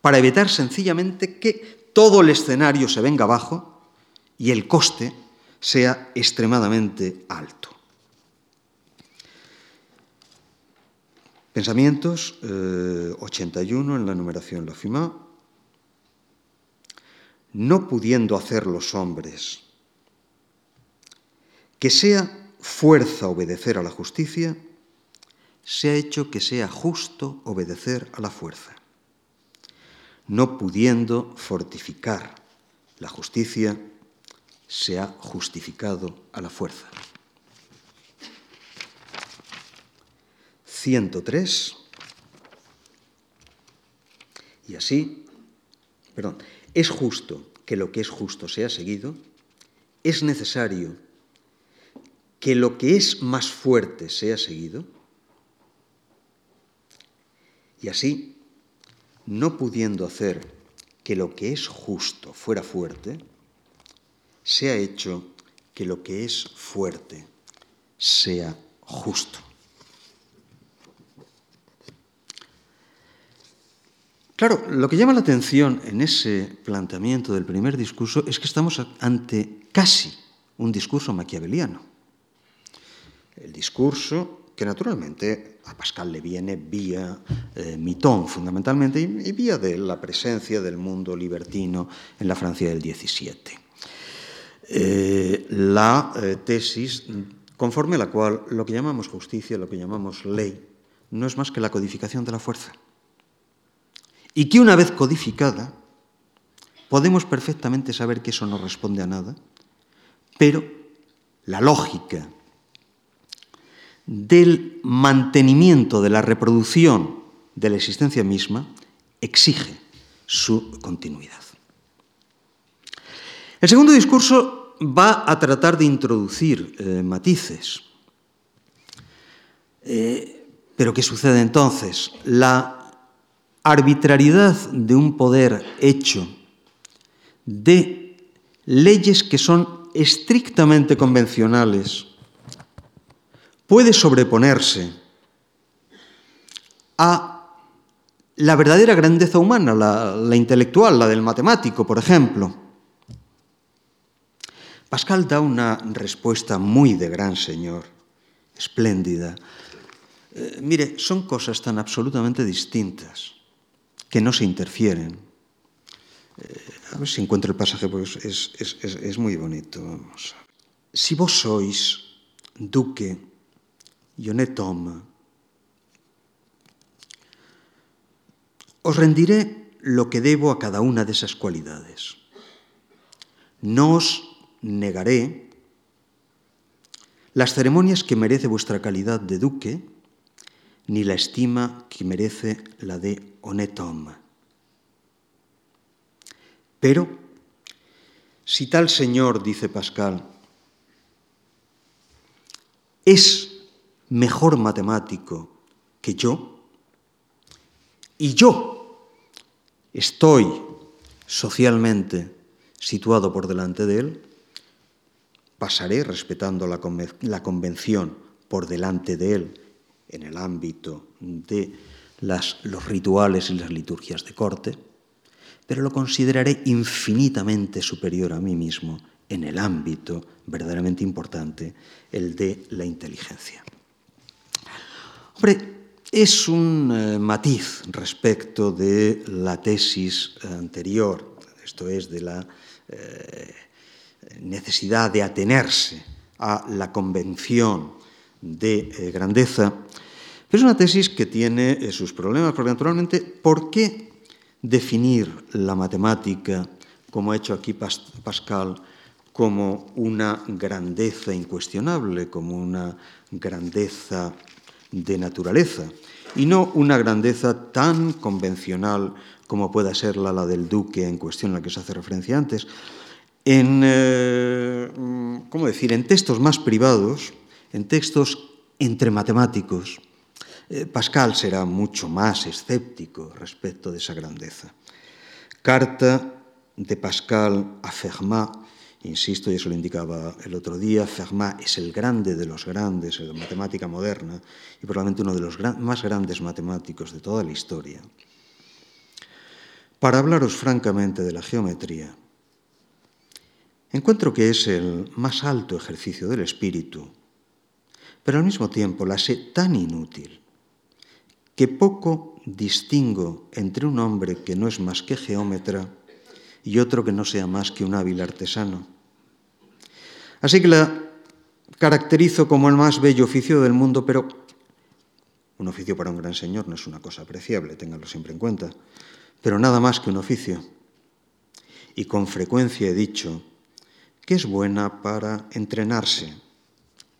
para evitar sencillamente que todo el escenario se venga abajo y el coste sea extremadamente alto. Pensamientos 81 eh, en la numeración La Fima. No pudiendo hacer los hombres que sea fuerza obedecer a la justicia, se ha hecho que sea justo obedecer a la fuerza. No pudiendo fortificar la justicia, se ha justificado a la fuerza. 103. Y así, perdón, es justo que lo que es justo sea seguido, es necesario que lo que es más fuerte sea seguido, y así, no pudiendo hacer que lo que es justo fuera fuerte, se ha hecho que lo que es fuerte sea justo. Claro, lo que llama la atención en ese planteamiento del primer discurso es que estamos ante casi un discurso maquiaveliano. El discurso que naturalmente a Pascal le viene vía eh, Mitón fundamentalmente y, vía de la presencia del mundo libertino en la Francia del XVII. Eh, la eh, tesis conforme a la cual lo que llamamos justicia, lo que llamamos ley, no es más que la codificación de la fuerza y que una vez codificada, podemos perfectamente saber que eso no responde a nada, pero la lógica del mantenimiento de la reproducción de la existencia misma exige su continuidad. El segundo discurso va a tratar de introducir eh, matices. Eh, pero ¿qué sucede entonces? La arbitrariedad de un poder hecho de leyes que son estrictamente convencionales puede sobreponerse a la verdadera grandeza humana, la, intelectual, la del matemático, por ejemplo. Pascal da una respuesta muy de gran señor, espléndida. Eh, mire, son cosas tan absolutamente distintas que no se interfieren. Eh, a ver si encuentro el pasaje, porque es, es, es, es muy bonito. Vamos. Si vos sois duque honnête homme, os rendiré lo que debo a cada una de esas cualidades. No os negaré las ceremonias que merece vuestra calidad de duque, ni la estima que merece la de honnête homme. Pero, si tal señor, dice Pascal, es mejor matemático que yo, y yo estoy socialmente situado por delante de él, pasaré respetando la, convención por delante de él en el ámbito de las, los rituales y las liturgias de corte, pero lo consideraré infinitamente superior a mí mismo en el ámbito verdaderamente importante, el de la inteligencia. Hombre, es un eh, matiz respecto de la tesis anterior, esto es, de la eh, necesidad de atenerse a la convención de eh, grandeza pero es una tesis que tiene eh, sus problemas, porque naturalmente, ¿por qué definir la matemática, como ha hecho aquí Pascal, como una grandeza incuestionable, como una grandeza de naturaleza? y no una grandeza tan convencional como pueda ser la, del duque en cuestión a la que se hace referencia antes. En, eh, ¿cómo decir? en textos más privados, en textos entre matemáticos, eh, Pascal será mucho más escéptico respecto de esa grandeza. Carta de Pascal a Fermat Insisto, y eso lo indicaba el otro día, Fermat es el grande de los grandes en la matemática moderna y probablemente uno de los más grandes matemáticos de toda la historia. Para hablaros francamente de la geometría, encuentro que es el más alto ejercicio del espíritu, pero al mismo tiempo la sé tan inútil que poco distingo entre un hombre que no es más que geómetra y otro que no sea más que un hábil artesano. Así que la caracterizo como el más bello oficio del mundo, pero un oficio para un gran señor no es una cosa apreciable, ténganlo siempre en cuenta, pero nada más que un oficio. Y con frecuencia he dicho que es buena para entrenarse,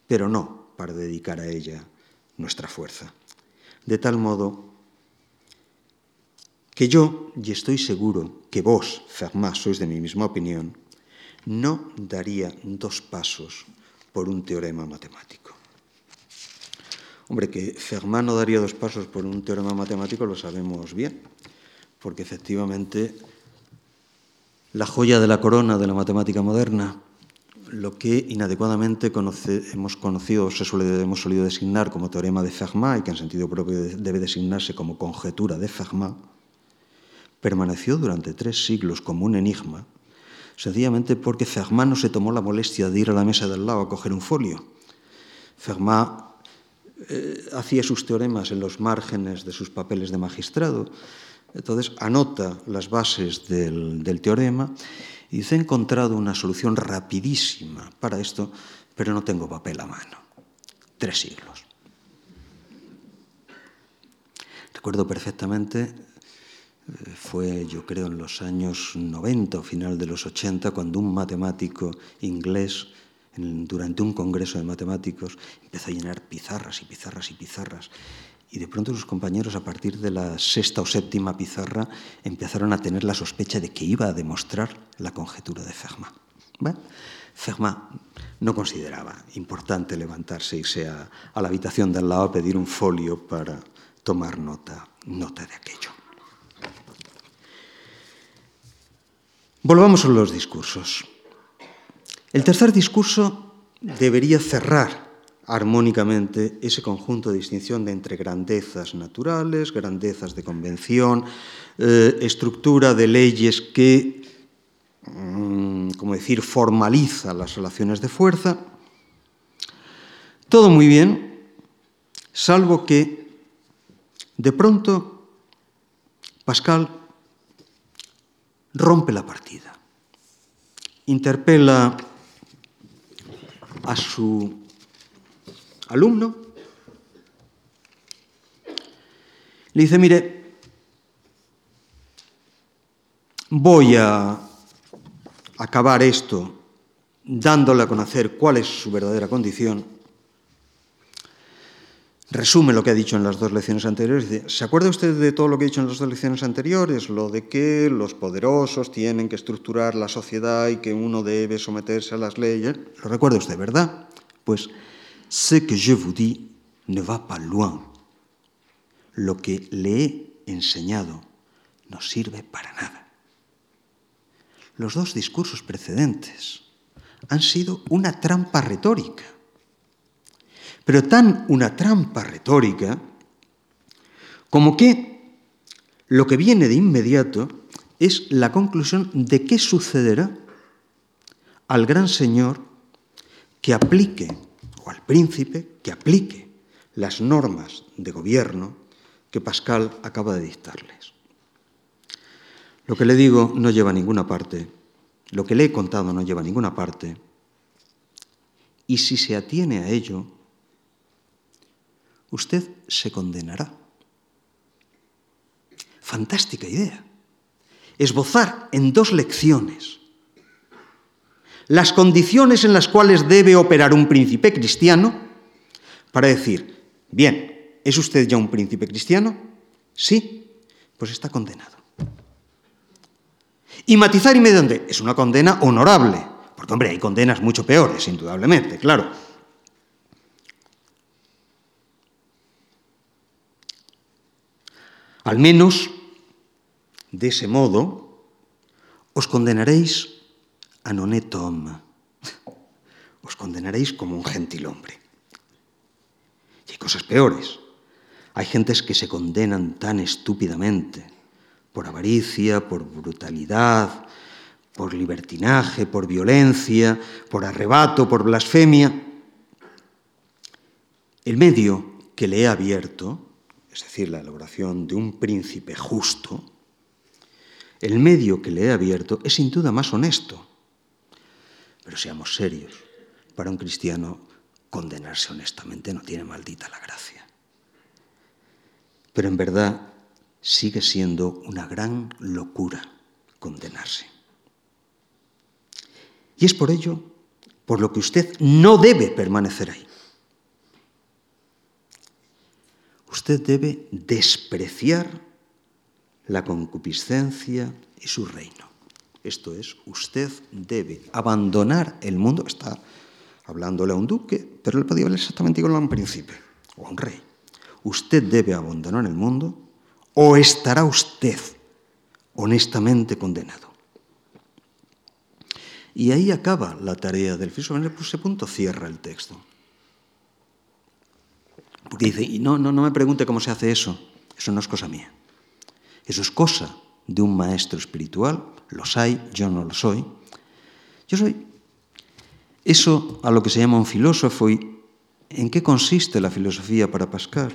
pero no para dedicar a ella nuestra fuerza. De tal modo que yo, y estoy seguro que vos, Fermat, sois de mi misma opinión, no daría dos pasos por un teorema matemático. Hombre, que Fermat no daría dos pasos por un teorema matemático lo sabemos bien, porque efectivamente la joya de la corona de la matemática moderna, lo que inadecuadamente hemos conocido, se suele, hemos solido designar como teorema de Fermat y que en sentido propio debe designarse como conjetura de Fermat, permaneció durante tres siglos como un enigma, sencillamente porque Fermat no se tomó la molestia de ir a la mesa del lado a coger un folio. Fermat eh, hacía sus teoremas en los márgenes de sus papeles de magistrado, entonces anota las bases del, del teorema y dice, he encontrado una solución rapidísima para esto, pero no tengo papel a mano. Tres siglos. Recuerdo perfectamente fue, yo creo, en los años 90 o final de los 80, cuando un matemático inglés, durante un congreso de matemáticos, empezó a llenar pizarras y pizarras y pizarras. Y de pronto sus compañeros, a partir de la sexta o séptima pizarra, empezaron a tener la sospecha de que iba a demostrar la conjetura de Fermat. Fermat no consideraba importante levantarse irse a, a la habitación de al lado a pedir un folio para tomar nota, nota de aquello. Volvamos a los discursos. El tercer discurso debería cerrar armónicamente ese conjunto de distinción de entre grandezas naturales, grandezas de convención, eh, estructura de leyes que, mm, como decir, formaliza las relaciones de fuerza. Todo muy bien, salvo que de pronto Pascal rompe la partida, interpela a su alumno, le dice, mire, voy a acabar esto dándole a conocer cuál es su verdadera condición resume lo que ha dicho en las dos lecciones anteriores. ¿Se acuerda usted de todo lo que ha dicho en las dos lecciones anteriores? Lo de que los poderosos tienen que estructurar la sociedad y que uno debe someterse a las leyes. Lo recuerda usted, ¿verdad? Pues, ce que je vous dis ne va pas loin. Lo que le he enseñado no sirve para nada. Los dos discursos precedentes han sido una trampa retórica pero tan una trampa retórica como que lo que viene de inmediato es la conclusión de qué sucederá al gran señor que aplique, príncipe que aplique las normas de gobierno que Pascal acaba de dictarles. Lo que le digo no lleva a ninguna parte, lo que le he contado no lleva a ninguna parte, y si se atiene a ello, usted se condenará. Fantástica idea. Esbozar en dos lecciones las condiciones en las cuales debe operar un príncipe cristiano para decir, bien, ¿es usted ya un príncipe cristiano? Sí, pues está condenado. Y matizar y dónde es una condena honorable, porque hombre, hay condenas mucho peores, indudablemente, claro. Al menos, de ese modo, os condenaréis a nonetom, os condenaréis como un gentil hombre. Y hay cosas peores. Hay gentes que se condenan tan estúpidamente por avaricia, por brutalidad, por libertinaje, por violencia, por arrebato, por blasfemia. El medio que le he abierto, es decir, la elaboración de un príncipe justo, el medio que le he abierto es sin duda más honesto. Pero seamos serios, para un cristiano condenarse honestamente no tiene maldita la gracia. Pero en verdad sigue siendo una gran locura condenarse. Y es por ello por lo que usted no debe permanecer ahí. Usted debe despreciar la concupiscencia y su reino. Esto es, usted debe abandonar el mundo. Está hablándole a un duque, pero le podía hablar exactamente igual a un príncipe o a un rey. Usted debe abandonar el mundo o estará usted honestamente condenado. Y ahí acaba la tarea del filósofo. En ese punto cierra el texto. Porque dice, y no, no, no me pregunte cómo se hace eso, eso no es cosa mía. Eso es cosa de un maestro espiritual, los hay, yo no lo soy. Yo soy eso a lo que se llama un filósofo y en qué consiste la filosofía para Pascal.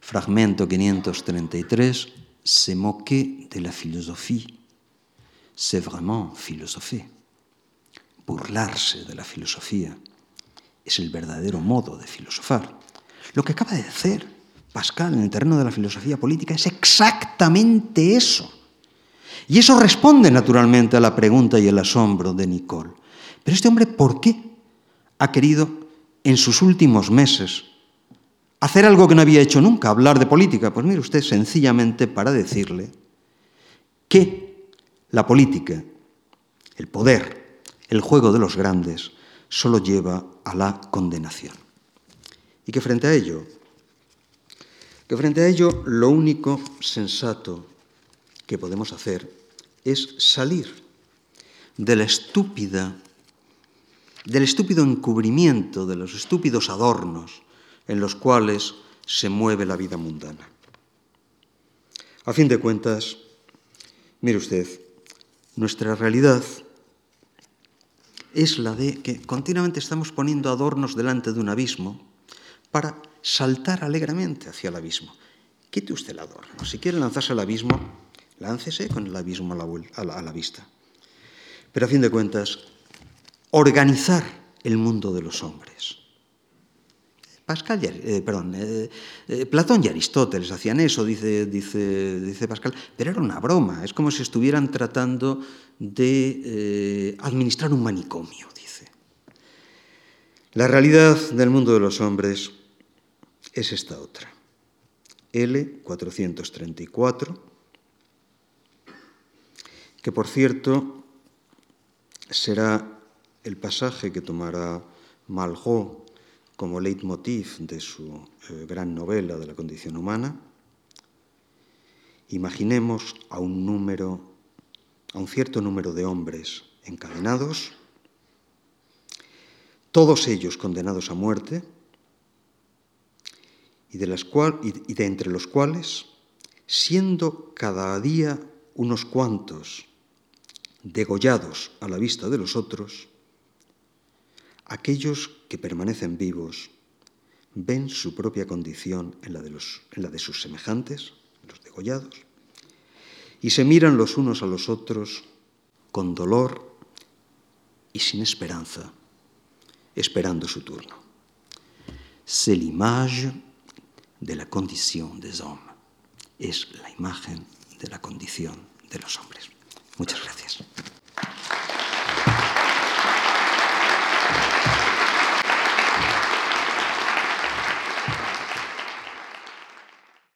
Fragmento 533, se moque de la filosofía c'est vraiment philosopher. Burlarse de la filosofía es el verdadero modo de filosofar. Lo que acaba de hacer Pascal en el terreno de la filosofía política es exactamente eso. Y eso responde naturalmente a la pregunta y el asombro de Nicole. Pero este hombre, ¿por qué ha querido en sus últimos meses hacer algo que no había hecho nunca, hablar de política? Pues mire usted, sencillamente para decirle que la política, el poder, el juego de los grandes, solo lleva a la condenación. Y que frente a ello, que frente a ello lo único sensato que podemos hacer es salir de la estúpida, del estúpido encubrimiento, de los estúpidos adornos en los cuales se mueve la vida mundana. A fin de cuentas, mire usted, nuestra realidad es la de que continuamente estamos poniendo adornos delante de un abismo para saltar alegremente hacia el abismo. Quite usted el adorno. Si quiere lanzarse al abismo, láncese con el abismo a la, vista. Pero a fin de cuentas, organizar el mundo de los hombres Pascal, eh, perdón, eh, eh, Platón y Aristóteles hacían eso, dice, dice, dice Pascal, pero era una broma, es como si estuvieran tratando de administrar un manicomio, dice. La realidad del mundo de los hombres es esta otra. L 434, que por cierto será el pasaje que tomará Malraux como leitmotiv de su eh, gran novela de la condición humana, imaginemos a un número, a un cierto número de hombres encadenados, todos ellos condenados a muerte, y de, entre los cuales, siendo cada día unos cuantos degollados a la vista de los otros, Aquellos que permanecen vivos ven su propia condición en la de, los, en la de sus semejantes, los degollados, y se miran los unos a los otros con dolor y sin esperanza, esperando su turno. C'est l'image de la condición des hommes. Es la imagen de la condición de los hombres. Muchas gracias.